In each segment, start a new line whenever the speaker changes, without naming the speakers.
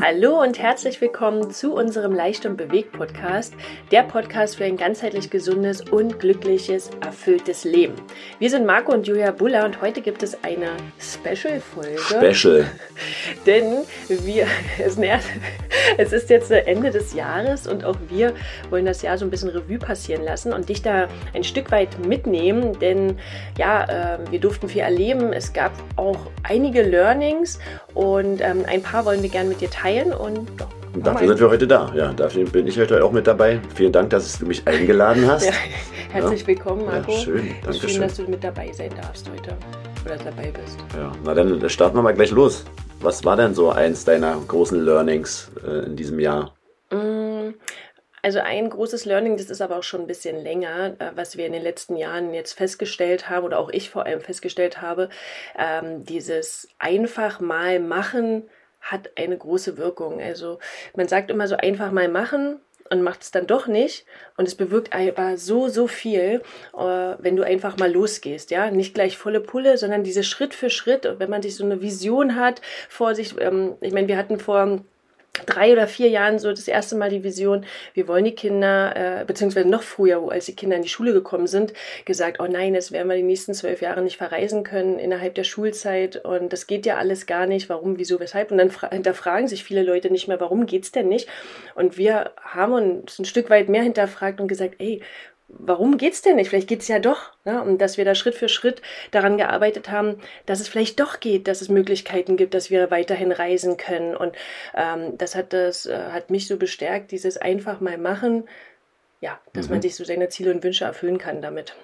Hallo und herzlich willkommen zu unserem Leicht und Bewegt Podcast, der Podcast für ein ganzheitlich gesundes und glückliches, erfülltes Leben. Wir sind Marco und Julia Buller und heute gibt es eine Special-Folge.
Special.
Denn wir, es, ist jetzt Ende des Jahres und auch wir wollen das Jahr so ein bisschen Revue passieren lassen und dich da ein Stück weit mitnehmen, denn ja, äh, wir durften viel erleben. Es gab auch einige Learnings und ähm, ein paar wollen wir gerne mit dir teilen und
ja, und dafür sind wir heute da. Ja, dafür bin ich heute auch mit dabei. Vielen Dank, dass du mich eingeladen hast. Ja,
herzlich ja. willkommen, Marco.
Ja, schön, danke
schön, dass du mit dabei sein darfst heute oder dabei bist.
Ja, na dann starten wir mal gleich los. Was war denn so eins deiner großen Learnings äh, in diesem Jahr?
Also ein großes Learning, das ist aber auch schon ein bisschen länger, äh, was wir in den letzten Jahren jetzt festgestellt haben oder auch ich vor allem festgestellt habe, ähm, dieses einfach mal machen hat eine große Wirkung. Also man sagt immer so einfach mal machen und macht es dann doch nicht. Und es bewirkt aber so, so viel, äh, wenn du einfach mal losgehst. Ja, nicht gleich volle Pulle, sondern diese Schritt für Schritt. wenn man sich so eine Vision hat vor sich, ähm, ich meine, wir hatten vor drei oder vier Jahren so das erste Mal die Vision, wir wollen die Kinder, äh, beziehungsweise noch früher, als die Kinder in die Schule gekommen sind, gesagt, oh nein, jetzt werden wir die nächsten zwölf Jahre nicht verreisen können innerhalb der Schulzeit und das geht ja alles gar nicht, warum, wieso, weshalb. Und dann hinterfragen sich viele Leute nicht mehr, warum geht's denn nicht? Und wir haben uns ein Stück weit mehr hinterfragt und gesagt, ey, warum geht's denn nicht? Vielleicht geht's ja doch. Ne? Und dass wir da Schritt für Schritt daran gearbeitet haben, dass es vielleicht doch geht, dass es Möglichkeiten gibt, dass wir weiterhin reisen können. Und ähm, das hat das äh, hat mich so bestärkt, dieses einfach mal machen, ja, dass mhm. man sich so seine Ziele und Wünsche erfüllen kann damit.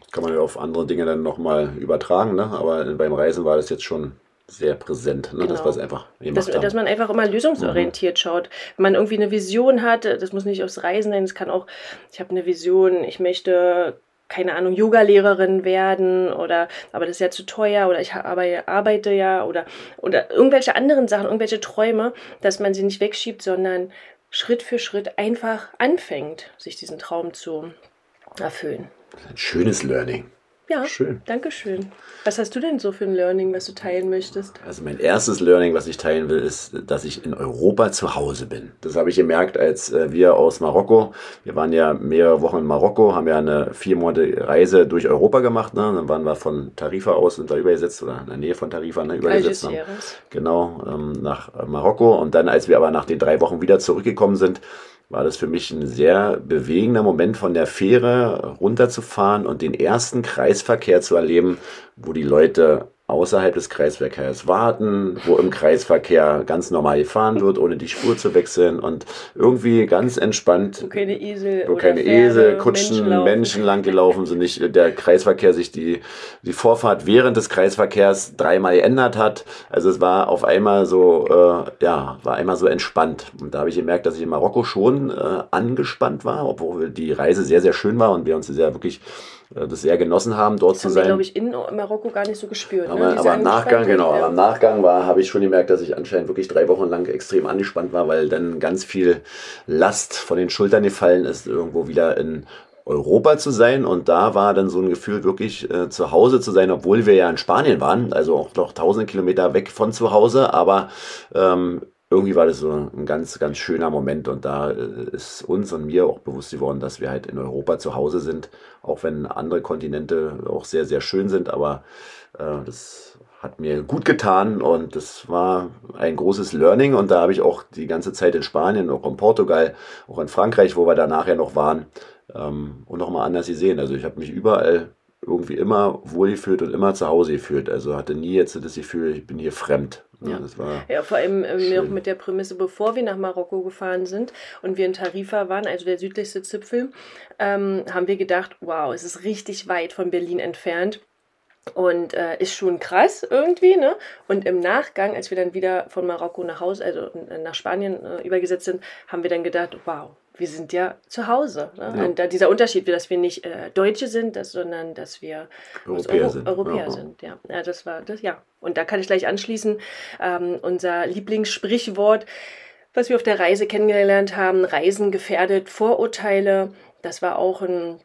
Das kann man ja auf andere Dinge dann nochmal übertragen, ne? Aber beim Reisen war das jetzt schon sehr präsent. Ne?
Genau.
Das was einfach
dass, dass, man einfach immer lösungsorientiert mhm. schaut. Wenn man irgendwie eine Vision hat, das muss nicht aufs Reisen sein, es kann auch, ich habe eine Vision, ich möchte keine Ahnung, Yoga-Lehrerin werden oder aber das ist ja zu teuer oder ich arbeite ja oder oder irgendwelche anderen Sachen, irgendwelche Träume, dass man sie nicht wegschiebt, sondern Schritt für Schritt einfach anfängt, sich diesen Traum zu erfüllen.
Ein schönes Learning.
Ja, schön. Danke schön. Was hast du denn so für ein Learning, was du teilen möchtest?
Also mein erstes Learning, was ich teilen will, ist, dass ich in Europa zu Hause bin. Das habe ich gemerkt, als äh, wir aus Marokko, wir waren ja mehrere Wochen in Marokko, haben ja eine viermonatige Reise durch Europa gemacht. Ne? Dann waren wir von Tarifa aus, sind da übergesetzt oder in der Nähe von Tarifa ne, übergesetzt. Haben. Genau, ähm, nach Marokko. Und dann, als wir aber nach den drei Wochen wieder zurückgekommen sind, war das für mich ein sehr bewegender Moment, von der Fähre runterzufahren und den ersten Kreisverkehr zu erleben, wo die Leute außerhalb des Kreisverkehrs warten, wo im Kreisverkehr ganz normal gefahren wird, ohne die Spur zu wechseln und irgendwie ganz entspannt.
Wo keine Esel,
wo keine Esel Kutschen, Menschen, Menschen lang gelaufen sind, nicht der Kreisverkehr sich die, die Vorfahrt während des Kreisverkehrs dreimal geändert hat. Also es war auf einmal so, äh, ja, war einmal so entspannt. Und da habe ich gemerkt, dass ich in Marokko schon äh, angespannt war, obwohl die Reise sehr, sehr schön war und wir uns sehr wirklich das sehr genossen haben, dort
das
zu sein. Das
glaube ich, in Marokko gar nicht so gespürt.
Aber, ne? aber im Nachgang, genau, ja. am Nachgang war, habe ich schon gemerkt, dass ich anscheinend wirklich drei Wochen lang extrem angespannt war, weil dann ganz viel Last von den Schultern gefallen ist, irgendwo wieder in Europa zu sein. Und da war dann so ein Gefühl, wirklich äh, zu Hause zu sein, obwohl wir ja in Spanien waren, also auch noch tausende Kilometer weg von zu Hause, aber ähm, irgendwie war das so ein ganz, ganz schöner Moment und da äh, ist uns und mir auch bewusst geworden, dass wir halt in Europa zu Hause sind, auch wenn andere Kontinente auch sehr, sehr schön sind, aber äh, das hat mir gut getan und das war ein großes Learning und da habe ich auch die ganze Zeit in Spanien, auch in Portugal, auch in Frankreich, wo wir da nachher noch waren ähm, und nochmal anders gesehen. Also ich habe mich überall irgendwie immer wohlgefühlt und immer zu Hause gefühlt. Also hatte nie jetzt das Gefühl, ich bin hier fremd.
Ja, das war ja vor allem äh, auch mit der Prämisse, bevor wir nach Marokko gefahren sind und wir in Tarifa waren, also der südlichste Zipfel, ähm, haben wir gedacht, wow, es ist richtig weit von Berlin entfernt. Und äh, ist schon krass irgendwie, ne? Und im Nachgang, als wir dann wieder von Marokko nach Hause, also äh, nach Spanien äh, übergesetzt sind, haben wir dann gedacht, wow, wir sind ja zu Hause. Ne? Ja. Und da dieser Unterschied, dass wir nicht äh, Deutsche sind, dass, sondern dass wir
Europäer Euro sind.
Europäer ja. sind. Ja. ja, das war das, ja. Und da kann ich gleich anschließen, ähm, unser Lieblingssprichwort, was wir auf der Reise kennengelernt haben, Reisen gefährdet, Vorurteile. Das war auch ein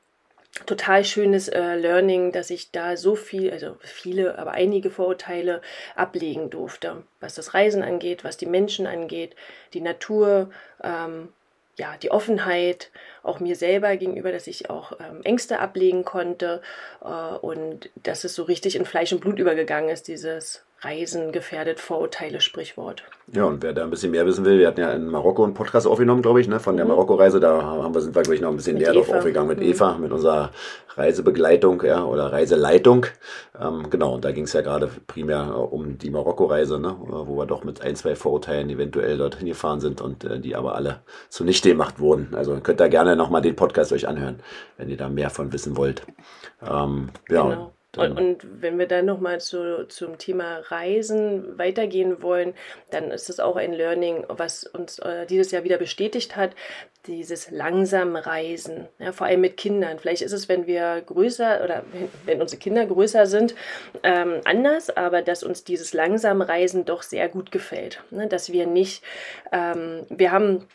total schönes äh, Learning, dass ich da so viel, also viele, aber einige Vorurteile ablegen durfte, was das Reisen angeht, was die Menschen angeht, die Natur, ähm, ja, die Offenheit, auch mir selber gegenüber, dass ich auch ähm, Ängste ablegen konnte äh, und dass es so richtig in Fleisch und Blut übergegangen ist, dieses Reisen gefährdet Vorurteile Sprichwort.
Ja, und wer da ein bisschen mehr wissen will, wir hatten ja in Marokko einen Podcast aufgenommen, glaube ich, ne, von der mhm. Marokko-Reise. Da haben wir, sind wir, glaube ich, noch ein bisschen mit näher drauf aufgegangen mit mhm. Eva, mit unserer Reisebegleitung ja, oder Reiseleitung. Ähm, genau, und da ging es ja gerade primär um die Marokko-Reise, ne, wo wir doch mit ein, zwei Vorurteilen eventuell dorthin gefahren sind und äh, die aber alle zunichte gemacht wurden. Also könnt ihr gerne nochmal den Podcast euch anhören, wenn ihr da mehr von wissen wollt. Ähm, ja. Genau.
Und, und, wenn wir dann nochmal zu, zum Thema Reisen weitergehen wollen, dann ist das auch ein Learning, was uns äh, dieses Jahr wieder bestätigt hat, dieses langsame Reisen, ja, vor allem mit Kindern. Vielleicht ist es, wenn wir größer oder wenn, wenn unsere Kinder größer sind, ähm, anders, aber dass uns dieses langsame Reisen doch sehr gut gefällt. Ne? Dass wir nicht, ähm, wir haben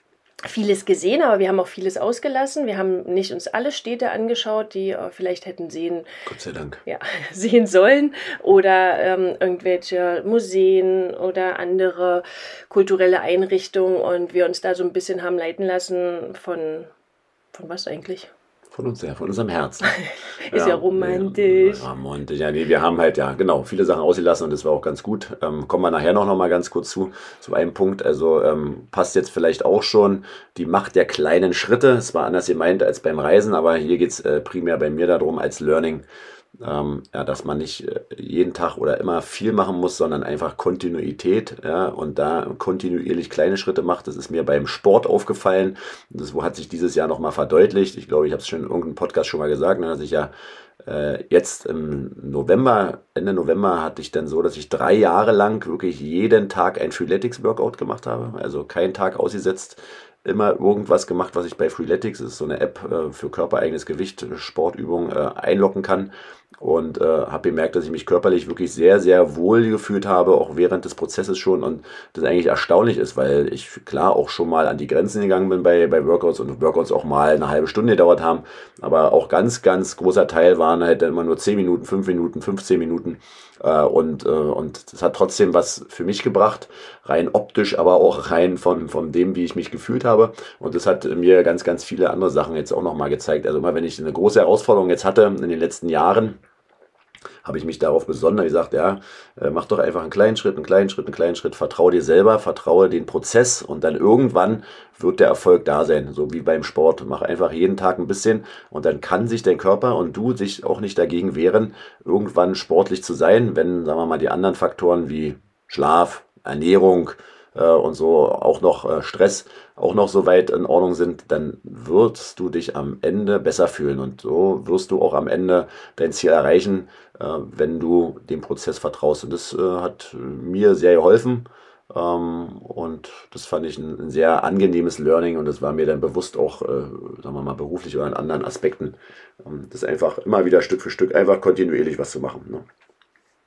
vieles gesehen, aber wir haben auch vieles ausgelassen. Wir haben nicht uns alle Städte angeschaut, die äh, vielleicht hätten sehen,
Gott sei Dank.
Ja, sehen sollen oder ähm, irgendwelche Museen oder andere kulturelle Einrichtungen und wir uns da so ein bisschen haben leiten lassen von von was eigentlich?
Von uns, ja, von unserem Herzen.
ist ja, ja romantisch.
Ja, romantisch. Ja, nee, wir haben halt, ja, genau, viele Sachen ausgelassen und das war auch ganz gut. Ähm, kommen wir nachher noch, noch mal ganz kurz zu, zu einem Punkt. Also ähm, passt jetzt vielleicht auch schon die Macht der kleinen Schritte. Es war anders gemeint als beim Reisen, aber hier geht es äh, primär bei mir darum, als Learning ähm, ja, dass man nicht äh, jeden Tag oder immer viel machen muss, sondern einfach Kontinuität ja, und da kontinuierlich kleine Schritte macht. Das ist mir beim Sport aufgefallen. Das hat sich dieses Jahr nochmal verdeutlicht. Ich glaube, ich habe es schon in irgendeinem Podcast schon mal gesagt, ne, dass ich ja äh, jetzt im November, Ende November hatte ich dann so, dass ich drei Jahre lang wirklich jeden Tag ein Freeletics-Workout gemacht habe. Also keinen Tag ausgesetzt immer irgendwas gemacht, was ich bei Freeletics, das ist so eine App äh, für körpereigenes Gewicht, Sportübungen, einloggen kann. Und äh, habe gemerkt, dass ich mich körperlich wirklich sehr, sehr wohl gefühlt habe, auch während des Prozesses schon. Und das eigentlich erstaunlich ist, weil ich klar auch schon mal an die Grenzen gegangen bin bei, bei Workouts und Workouts auch mal eine halbe Stunde gedauert haben. Aber auch ganz, ganz großer Teil waren halt immer nur 10 Minuten, 5 Minuten, 15 Minuten. Äh, und, äh, und das hat trotzdem was für mich gebracht, rein optisch, aber auch rein von, von dem, wie ich mich gefühlt habe. Und das hat mir ganz, ganz viele andere Sachen jetzt auch nochmal gezeigt. Also immer wenn ich eine große Herausforderung jetzt hatte in den letzten Jahren, habe ich mich darauf besonnen, gesagt, ja, äh, mach doch einfach einen kleinen Schritt, einen kleinen Schritt, einen kleinen Schritt, vertraue dir selber, vertraue den Prozess und dann irgendwann wird der Erfolg da sein, so wie beim Sport. Mach einfach jeden Tag ein bisschen und dann kann sich dein Körper und du sich auch nicht dagegen wehren, irgendwann sportlich zu sein, wenn, sagen wir mal, die anderen Faktoren wie Schlaf, Ernährung, äh, und so auch noch äh, Stress auch noch so weit in Ordnung sind, dann wirst du dich am Ende besser fühlen und so wirst du auch am Ende dein Ziel erreichen, äh, wenn du dem Prozess vertraust. Und das äh, hat mir sehr geholfen. Ähm, und das fand ich ein, sehr angenehmes Learning und das war mir dann bewusst auch, äh, sagen wir mal, beruflich oder in anderen Aspekten, ähm, das einfach immer wieder Stück für Stück einfach kontinuierlich was zu machen. Ne?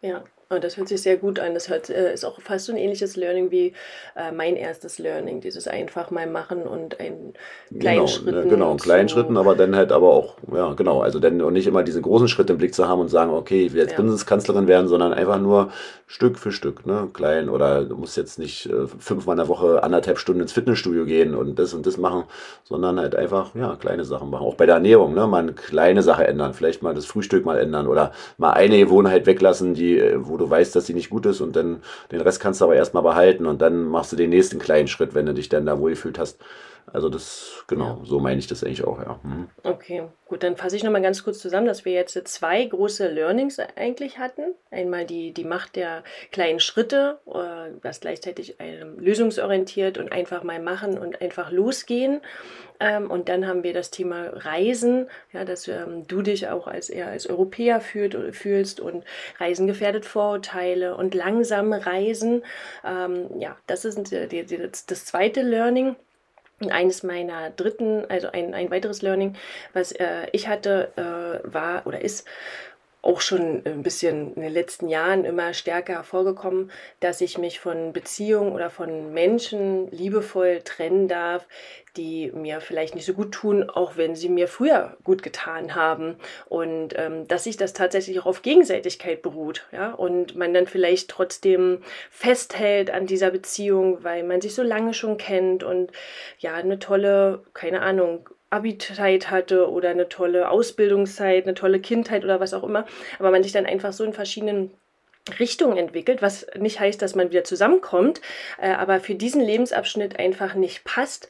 Ja, das hört sich sehr gut an. Das hört, äh, ist auch fast so ein ähnliches Learning wie äh, mein erstes Learning. Dieses einfach mal machen und ein kleinen
genau,
Schritten.
Genau, in kleinen so. Schritten, aber dann halt aber auch, ja, genau. Also dann nicht immer diesen großen Schritt im Blick zu haben und sagen, okay, ich will jetzt ja. Bundeskanzlerin werden, sondern einfach nur Stück für Stück, ne, klein. Oder du musst jetzt nicht äh, fünfmal in der Woche anderthalb Stunden ins Fitnessstudio gehen und das und das machen, sondern halt einfach, ja, kleine Sachen machen. Auch bei der Ernährung, ne, mal eine kleine Sache ändern. Vielleicht mal das Frühstück mal ändern oder mal eine Gewohnheit weglassen, die, äh, wo du weißt, dass sie nicht gut ist und dann den Rest kannst du aber erstmal behalten und dann machst du den nächsten kleinen Schritt, wenn du dich dann da wohlgefühlt hast. Also das, genau, so meine ich das eigentlich auch, ja. Mhm.
Okay, gut, dann fasse ich nochmal ganz kurz zusammen, dass wir jetzt zwei große Learnings eigentlich hatten. Einmal die, die Macht der kleinen Schritte, äh, das gleichzeitig lösungsorientiert und einfach mal machen und einfach losgehen. Ähm, und dann haben wir das Thema Reisen, ja, dass ähm, du dich auch als eher als Europäer fühlt, fühlst und Reisen gefährdet Vorurteile und langsam Reisen. Ähm, ja, das ist das zweite Learning. Eines meiner dritten, also ein, ein weiteres Learning, was äh, ich hatte, äh, war oder ist auch schon ein bisschen in den letzten Jahren immer stärker hervorgekommen, dass ich mich von Beziehungen oder von Menschen liebevoll trennen darf, die mir vielleicht nicht so gut tun, auch wenn sie mir früher gut getan haben. Und ähm, dass sich das tatsächlich auch auf Gegenseitigkeit beruht, ja, und man dann vielleicht trotzdem festhält an dieser Beziehung, weil man sich so lange schon kennt und ja, eine tolle, keine Ahnung, Abi-Zeit hatte oder eine tolle Ausbildungszeit, eine tolle Kindheit oder was auch immer, aber man sich dann einfach so in verschiedenen Richtung entwickelt, was nicht heißt, dass man wieder zusammenkommt, äh, aber für diesen Lebensabschnitt einfach nicht passt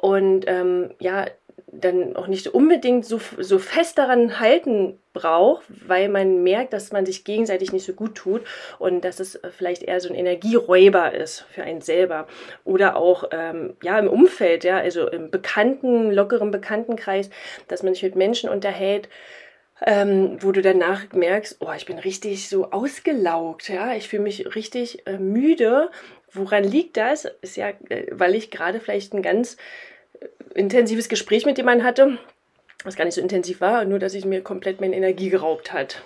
und ähm, ja, dann auch nicht unbedingt so, so fest daran halten braucht, weil man merkt, dass man sich gegenseitig nicht so gut tut und dass es vielleicht eher so ein Energieräuber ist für einen selber. Oder auch ähm, ja, im Umfeld, ja, also im bekannten, lockeren Bekanntenkreis, dass man sich mit Menschen unterhält, ähm, wo du danach merkst, oh, ich bin richtig so ausgelaugt, ja, ich fühle mich richtig äh, müde. Woran liegt das? Ist ja, äh, weil ich gerade vielleicht ein ganz äh, intensives Gespräch mit jemandem hatte, was gar nicht so intensiv war, nur dass ich mir komplett meine Energie geraubt hat.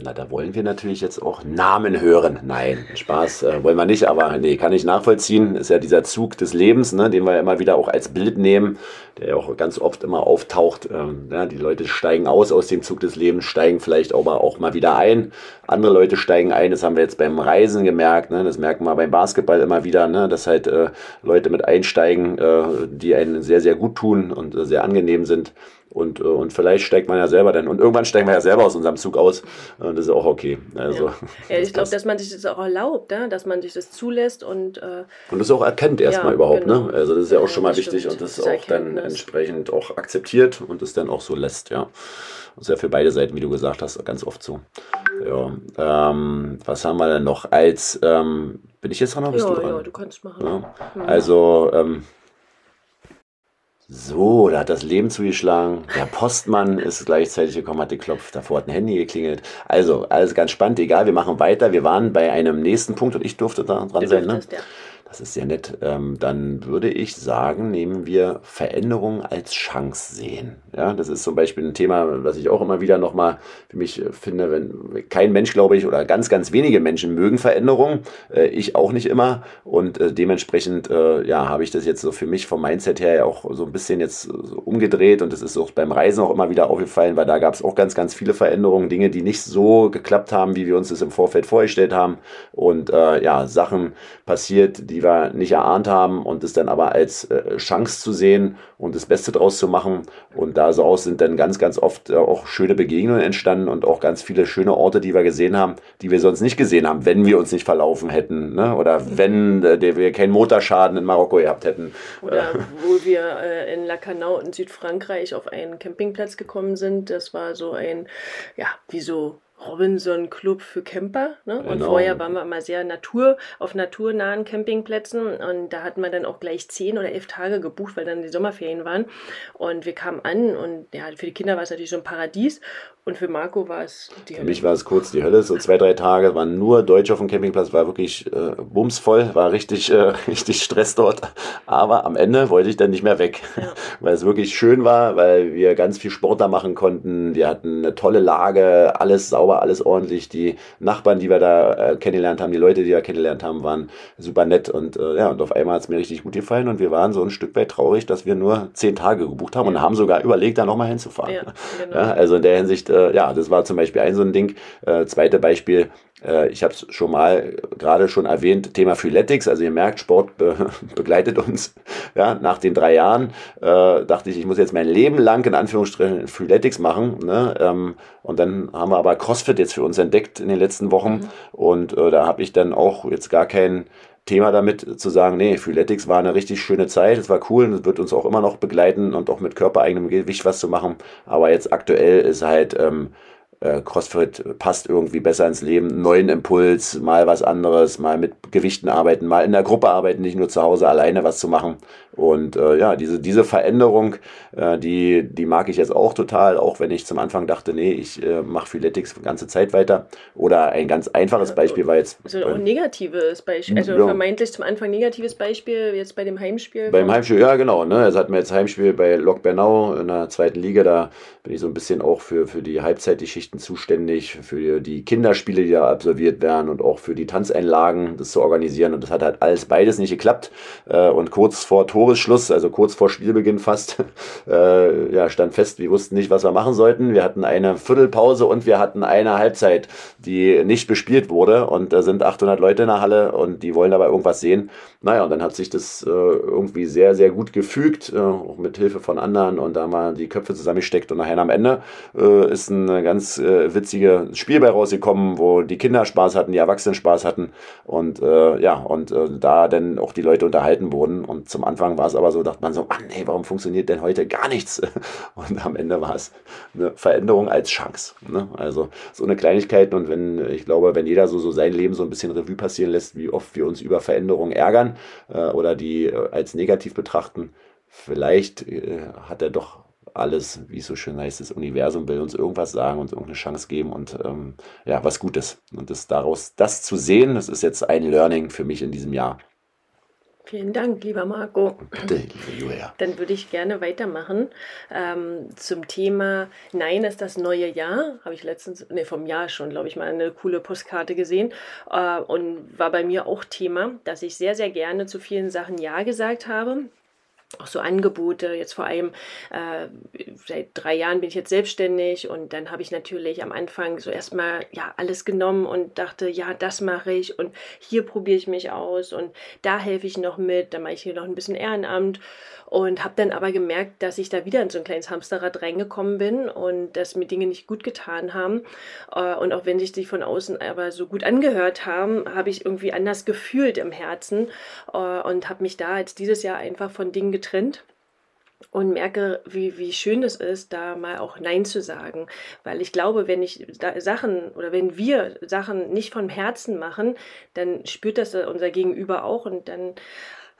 Na, da wollen wir natürlich jetzt auch Namen hören. Nein, Spaß äh, wollen wir nicht, aber nee, kann ich nachvollziehen. Ist ja dieser Zug des Lebens, ne, den wir immer wieder auch als Bild nehmen, der ja auch ganz oft immer auftaucht. Ähm, ja, die Leute steigen aus aus dem Zug des Lebens, steigen vielleicht aber auch mal wieder ein. Andere Leute steigen ein, das haben wir jetzt beim Reisen gemerkt, ne, das merken wir beim Basketball immer wieder, ne, dass halt äh, Leute mit einsteigen, äh, die einen sehr, sehr gut tun und äh, sehr angenehm sind. Und, äh, und vielleicht steigt man ja selber dann. Und irgendwann steigen wir ja selber aus unserem Zug aus. Und das ist auch okay. Also,
ja. ja ich glaube, dass man sich das auch erlaubt, ja? dass man sich das zulässt und. Äh,
und das auch erkennt erstmal ja, überhaupt. Ne? Genau. Ne? Also das ist ja auch schon mal wichtig stimmt. und das, das auch dann entsprechend auch akzeptiert und es dann auch so lässt, ja. Das ist ja für beide Seiten, wie du gesagt hast, ganz oft so. Ja. Ähm, was haben wir denn noch als. Ähm, bin ich jetzt dran?
Ja, du dran? ja, du kannst machen. Ja.
Also. Ähm, so, da hat das Leben zugeschlagen. Der Postmann ist gleichzeitig gekommen, hat geklopft. Davor hat ein Handy geklingelt. Also, alles ganz spannend. Egal, wir machen weiter. Wir waren bei einem nächsten Punkt und ich durfte da dran du sein. Ne? Ja. Das ist sehr nett. Ähm, dann würde ich sagen, nehmen wir Veränderung als Chance sehen. Ja, das ist zum Beispiel ein Thema, was ich auch immer wieder nochmal für mich finde, wenn kein Mensch, glaube ich, oder ganz, ganz wenige Menschen mögen Veränderung. Äh, ich auch nicht immer. Und äh, dementsprechend, äh, ja, habe ich das jetzt so für mich vom Mindset her ja auch so ein bisschen jetzt so umgedreht. Und das ist auch beim Reisen auch immer wieder aufgefallen, weil da gab es auch ganz, ganz viele Veränderungen, Dinge, die nicht so geklappt haben, wie wir uns das im Vorfeld vorgestellt haben. Und äh, ja, Sachen passiert, die die wir nicht erahnt haben und es dann aber als äh, Chance zu sehen und das Beste draus zu machen. Und da so aus sind dann ganz, ganz oft äh, auch schöne Begegnungen entstanden und auch ganz viele schöne Orte, die wir gesehen haben, die wir sonst nicht gesehen haben, wenn wir uns nicht verlaufen hätten. Ne? Oder wenn äh, wir keinen Motorschaden in Marokko gehabt hätten.
Oder wo wir in Lacanau in Südfrankreich auf einen Campingplatz gekommen sind. Das war so ein, ja, wie so Robinson Club für Camper. Ne? Und genau. vorher waren wir immer sehr Natur, auf naturnahen Campingplätzen. Und da hatten wir dann auch gleich zehn oder elf Tage gebucht, weil dann die Sommerferien waren. Und wir kamen an und ja, für die Kinder war es natürlich so ein Paradies. Und für Marco war es
die Hölle. Für mich war es kurz die Hölle. So zwei, drei Tage waren nur Deutsche auf dem Campingplatz, war wirklich äh, bumsvoll, war richtig, äh, richtig Stress dort. Aber am Ende wollte ich dann nicht mehr weg, ja. weil es wirklich schön war, weil wir ganz viel Sport da machen konnten. Wir hatten eine tolle Lage, alles sauber, alles ordentlich. Die Nachbarn, die wir da äh, kennengelernt haben, die Leute, die wir kennengelernt haben, waren super nett. Und äh, ja, und auf einmal hat es mir richtig gut gefallen. Und wir waren so ein Stück weit traurig, dass wir nur zehn Tage gebucht haben ja. und haben sogar überlegt, da nochmal hinzufahren. Ja, genau. ja, also in der Hinsicht, äh, ja, das war zum Beispiel ein so ein Ding. Äh, zweite Beispiel, äh, ich habe es schon mal gerade schon erwähnt, Thema Freeletics. Also ihr merkt, Sport be begleitet uns. Ja, nach den drei Jahren äh, dachte ich, ich muss jetzt mein Leben lang in Anführungsstrichen Freeletics machen. Ne? Ähm, und dann haben wir aber CrossFit jetzt für uns entdeckt in den letzten Wochen. Mhm. Und äh, da habe ich dann auch jetzt gar keinen Thema damit zu sagen, nee, Freeletics war eine richtig schöne Zeit, es war cool und es wird uns auch immer noch begleiten und auch mit körpereigenem Gewicht was zu machen. Aber jetzt aktuell ist halt ähm, äh, CrossFit passt irgendwie besser ins Leben, neuen Impuls, mal was anderes, mal mit Gewichten arbeiten, mal in der Gruppe arbeiten, nicht nur zu Hause alleine was zu machen. Und äh, ja, diese, diese Veränderung, äh, die, die mag ich jetzt auch total, auch wenn ich zum Anfang dachte, nee, ich äh, mache Freeletics die ganze Zeit weiter. Oder ein ganz einfaches Beispiel war jetzt.
Also auch ein negatives Beispiel, also ja. vermeintlich zum Anfang negatives Beispiel, jetzt bei dem Heimspiel.
Beim Heimspiel, ja genau. Ne? Also hatten wir jetzt Heimspiel bei Lok Bernau in der zweiten Liga, da bin ich so ein bisschen auch für, für die Halbzeitgeschichte Geschichten zuständig, für die Kinderspiele, die da absolviert werden und auch für die Tanzeinlagen, das zu organisieren. Und das hat halt alles beides nicht geklappt. Äh, und kurz vor Toresschluss, also kurz vor Spielbeginn fast, äh, ja, stand fest, wir wussten nicht, was wir machen sollten. Wir hatten eine Viertelpause und wir hatten eine Halbzeit, die nicht bespielt wurde. Und da sind 800 Leute in der Halle und die wollen dabei irgendwas sehen. Naja, und dann hat sich das äh, irgendwie sehr, sehr gut gefügt, auch mit Hilfe von anderen. Und da haben wir die Köpfe zusammengesteckt und nachher am Ende ist ein ganz äh, witziges Spiel bei rausgekommen, wo die Kinder Spaß hatten, die Erwachsenen Spaß hatten und äh, ja, und äh, da dann auch die Leute unterhalten wurden. Und zum Anfang war es aber so, dachte man so, Mann, hey, warum funktioniert denn heute gar nichts? Und am Ende war es eine Veränderung als Chance. Ne? Also so eine Kleinigkeit und wenn, ich glaube, wenn jeder so, so sein Leben so ein bisschen Revue passieren lässt, wie oft wir uns über Veränderungen ärgern äh, oder die äh, als negativ betrachten, vielleicht äh, hat er doch alles, wie es so schön heißt, das Universum will uns irgendwas sagen, uns irgendeine Chance geben und ähm, ja, was Gutes. Und das daraus, das zu sehen, das ist jetzt ein Learning für mich in diesem Jahr.
Vielen Dank, lieber Marco.
Bitte, liebe Julia.
Dann würde ich gerne weitermachen ähm, zum Thema Nein ist das neue Jahr. Habe ich letztens, ne, vom Jahr schon, glaube ich, mal eine coole Postkarte gesehen äh, und war bei mir auch Thema, dass ich sehr, sehr gerne zu vielen Sachen Ja gesagt habe auch so Angebote. Jetzt vor allem äh, seit drei Jahren bin ich jetzt selbstständig und dann habe ich natürlich am Anfang so erstmal ja alles genommen und dachte, ja, das mache ich und hier probiere ich mich aus und da helfe ich noch mit, dann mache ich hier noch ein bisschen Ehrenamt und habe dann aber gemerkt, dass ich da wieder in so ein kleines Hamsterrad reingekommen bin und dass mir Dinge nicht gut getan haben. Äh, und auch wenn sich die von außen aber so gut angehört haben, habe ich irgendwie anders gefühlt im Herzen äh, und habe mich da jetzt dieses Jahr einfach von Dingen getrennt und merke, wie, wie schön es ist, da mal auch Nein zu sagen. Weil ich glaube, wenn ich Sachen oder wenn wir Sachen nicht vom Herzen machen, dann spürt das unser Gegenüber auch und dann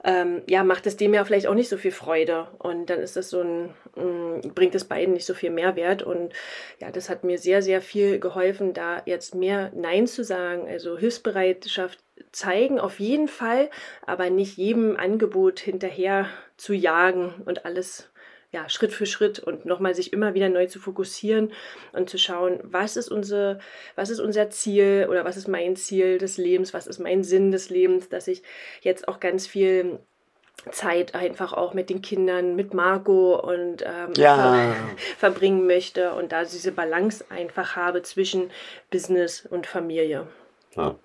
ähm, ja, macht es dem ja vielleicht auch nicht so viel Freude. Und dann ist das so ein, mm, bringt es beiden nicht so viel Mehrwert. Und ja, das hat mir sehr, sehr viel geholfen, da jetzt mehr Nein zu sagen. Also Hilfsbereitschaft zeigen, auf jeden Fall, aber nicht jedem Angebot hinterher zu jagen und alles ja, Schritt für Schritt und nochmal sich immer wieder neu zu fokussieren und zu schauen, was ist, unsere, was ist unser Ziel oder was ist mein Ziel des Lebens, was ist mein Sinn des Lebens, dass ich jetzt auch ganz viel Zeit einfach auch mit den Kindern, mit Marco und ähm, ja. ver verbringen möchte und da diese Balance einfach habe zwischen Business und Familie.
Ja.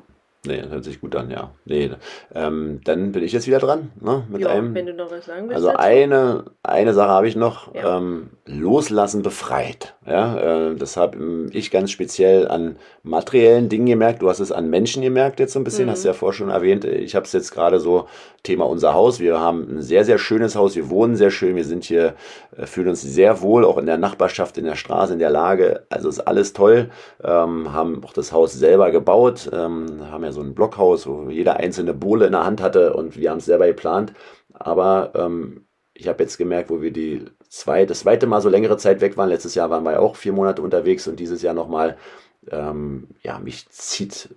Nee, hört sich gut an, ja. Nee, ähm, dann bin ich jetzt wieder dran. Ne, mit
ja,
einem,
wenn du noch was sagen willst.
Also eine, eine Sache habe ich noch. Ja. Ähm, loslassen befreit. Ja, äh, das habe ich ganz speziell an materiellen Dingen gemerkt. Du hast es an Menschen gemerkt jetzt so ein bisschen, mhm. hast du ja vorher schon erwähnt. Ich habe es jetzt gerade so, Thema unser Haus. Wir haben ein sehr, sehr schönes Haus. Wir wohnen sehr schön. Wir sind hier, äh, fühlen uns sehr wohl, auch in der Nachbarschaft, in der Straße, in der Lage. Also ist alles toll. Ähm, haben auch das Haus selber gebaut. Ähm, haben ja so ein Blockhaus, wo jeder einzelne Bohle in der Hand hatte und wir haben es selber geplant. Aber ähm, ich habe jetzt gemerkt, wo wir die zwei, das zweite Mal so längere Zeit weg waren. Letztes Jahr waren wir auch vier Monate unterwegs und dieses Jahr nochmal. Ähm, ja, mich zieht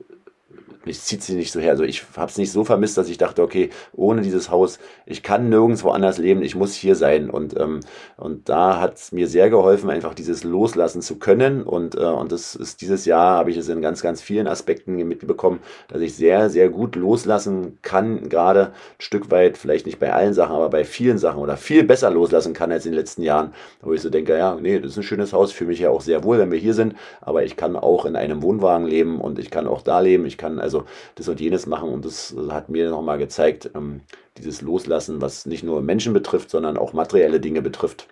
mich zieht sie nicht so her. Also ich habe es nicht so vermisst, dass ich dachte, okay, ohne dieses Haus, ich kann nirgendwo anders leben, ich muss hier sein. Und, ähm, und da hat es mir sehr geholfen, einfach dieses Loslassen zu können. Und, äh, und das ist dieses Jahr, habe ich es in ganz, ganz vielen Aspekten mitbekommen, dass ich sehr, sehr gut loslassen kann, gerade ein Stück weit, vielleicht nicht bei allen Sachen, aber bei vielen Sachen oder viel besser loslassen kann als in den letzten Jahren, wo ich so denke, ja, nee, das ist ein schönes Haus, fühle mich ja auch sehr wohl, wenn wir hier sind, aber ich kann auch in einem Wohnwagen leben und ich kann auch da leben, ich kann also also das und jenes machen. Und das hat mir nochmal gezeigt, ähm, dieses Loslassen, was nicht nur Menschen betrifft, sondern auch materielle Dinge betrifft.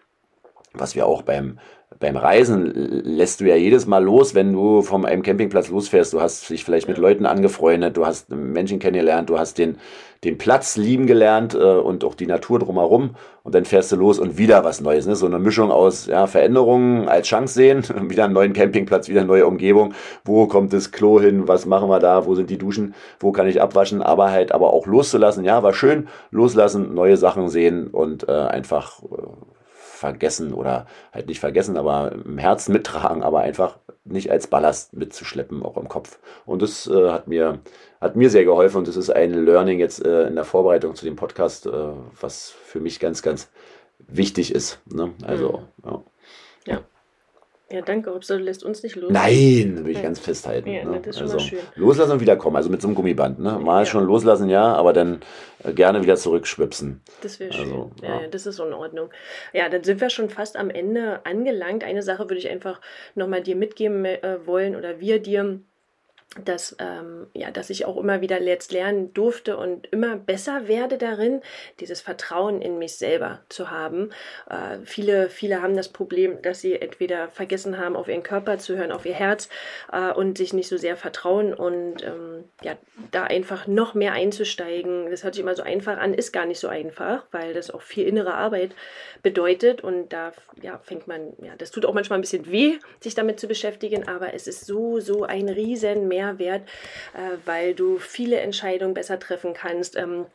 Was wir auch beim beim Reisen lässt du ja jedes Mal los, wenn du vom einem Campingplatz losfährst. Du hast dich vielleicht mit Leuten angefreundet, du hast Menschen kennengelernt, du hast den, den Platz lieben gelernt äh, und auch die Natur drumherum. Und dann fährst du los und wieder was Neues. Ne? So eine Mischung aus ja, Veränderungen als Chance sehen, wieder einen neuen Campingplatz, wieder eine neue Umgebung. Wo kommt das Klo hin? Was machen wir da? Wo sind die Duschen? Wo kann ich abwaschen? Aber halt aber auch loszulassen. Ja, war schön. Loslassen, neue Sachen sehen und äh, einfach äh, vergessen oder halt nicht vergessen, aber im Herzen mittragen, aber einfach nicht als Ballast mitzuschleppen, auch im Kopf. Und das äh, hat mir hat mir sehr geholfen und das ist ein Learning jetzt äh, in der Vorbereitung zu dem Podcast, äh, was für mich ganz, ganz wichtig ist. Ne? Also,
mhm. ja. ja. Ja, danke. Hauptsache, du lässt uns nicht los.
Nein, will ich ja. ganz festhalten. Ja, ne? das ist also, schön. Loslassen und wiederkommen, also mit so einem Gummiband. Ne? Mal ja. schon loslassen, ja, aber dann äh, gerne wieder zurückschwipsen.
Das wäre also, schön. Ja, ja, das ist in Ordnung. Ja, dann sind wir schon fast am Ende angelangt. Eine Sache würde ich einfach nochmal dir mitgeben äh, wollen oder wir dir dass, ähm, ja, dass ich auch immer wieder jetzt lernen durfte und immer besser werde darin, dieses Vertrauen in mich selber zu haben. Äh, viele, viele haben das Problem, dass sie entweder vergessen haben, auf ihren Körper zu hören, auf ihr Herz äh, und sich nicht so sehr vertrauen und ähm, ja, da einfach noch mehr einzusteigen. Das hört sich immer so einfach an, ist gar nicht so einfach, weil das auch viel innere Arbeit bedeutet und da ja, fängt man, ja, das tut auch manchmal ein bisschen weh, sich damit zu beschäftigen, aber es ist so, so ein riesen Mehr Mehrwert, äh, weil du viele Entscheidungen besser treffen kannst. Ähm,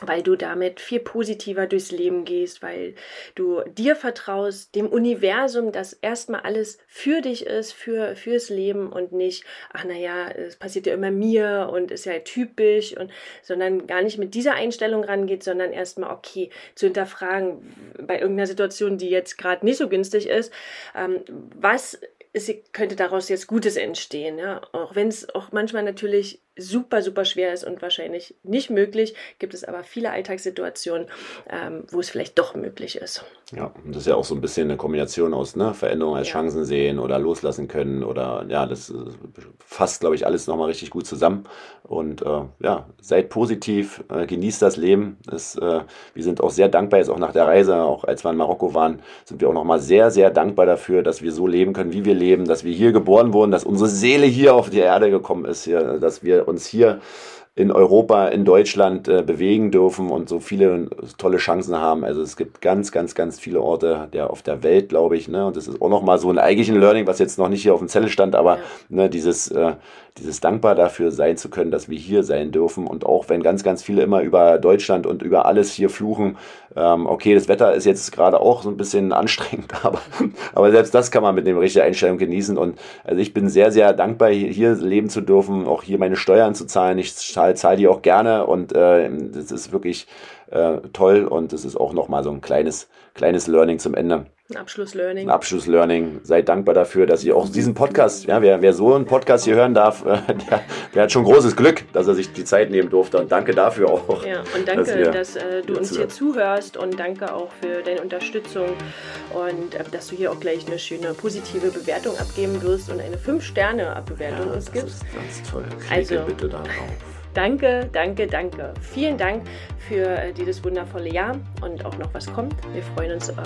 weil du damit viel positiver durchs Leben gehst, weil du dir vertraust, dem Universum, dass erstmal alles für dich ist, für, fürs Leben und nicht, ach naja, es passiert ja immer mir und ist ja typisch und, sondern gar nicht mit dieser Einstellung rangeht, sondern erstmal, okay, zu hinterfragen bei irgendeiner Situation, die jetzt gerade nicht so günstig ist, ähm, was es könnte daraus jetzt Gutes entstehen, ja. Auch wenn es auch manchmal natürlich super, super schwer ist und wahrscheinlich nicht möglich, gibt es aber viele Alltagssituationen, ähm, wo es vielleicht doch möglich ist.
Ja, und das ist ja auch so ein bisschen eine Kombination aus ne, Veränderung als ja. Chancen sehen oder loslassen können oder ja, das äh, fasst, glaube ich, alles nochmal richtig gut zusammen. Und äh, ja, seid positiv, äh, genießt das Leben. Das, äh, wir sind auch sehr dankbar, jetzt auch nach der Reise, auch als wir in Marokko waren, sind wir auch nochmal sehr, sehr dankbar dafür, dass wir so leben können, wie wir leben, dass wir hier geboren wurden, dass unsere Seele hier auf die Erde gekommen ist, hier, dass wir uns hier in Europa, in Deutschland äh, bewegen dürfen und so viele tolle Chancen haben. Also es gibt ganz, ganz, ganz viele Orte der, auf der Welt, glaube ich. Ne? Und das ist auch nochmal so ein eigentlichen Learning, was jetzt noch nicht hier auf dem Zettel stand, aber ja. ne, dieses, äh, dieses dankbar dafür sein zu können, dass wir hier sein dürfen. Und auch wenn ganz, ganz viele immer über Deutschland und über alles hier fluchen, ähm, okay, das Wetter ist jetzt gerade auch so ein bisschen anstrengend, aber, aber selbst das kann man mit dem richtigen Einstellung genießen. Und also ich bin sehr, sehr dankbar, hier leben zu dürfen, auch hier meine Steuern zu zahlen. Ich zahle zahl die auch gerne und äh, das ist wirklich äh, toll und es ist auch nochmal so ein kleines, kleines Learning zum Ende.
Ein Abschlusslearning.
Ein Abschlusslearning. Seid dankbar dafür, dass ihr auch diesen Podcast, ja, wer, wer so einen Podcast hier hören darf, äh, der, der, hat schon großes Glück, dass er sich die Zeit nehmen durfte. Und danke dafür auch.
Ja, und danke, dass, wir, dass äh, du uns hier zuhörst und danke auch für deine Unterstützung und äh, dass du hier auch gleich eine schöne positive Bewertung abgeben wirst und eine 5-Sterne-Bewertung ja, uns gibst. Das ist ganz toll. Klicke also, bitte darauf. Danke, danke, danke. Vielen Dank für äh, dieses wundervolle Jahr und auch noch was kommt. Wir freuen uns ähm,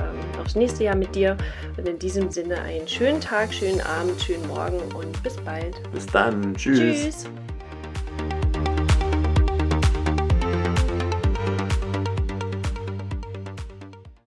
aufs nächste Jahr mit dir. Und in diesem Sinne einen schönen Tag, schönen Abend, schönen Morgen und bis bald.
Bis dann. Tschüss. Tschüss.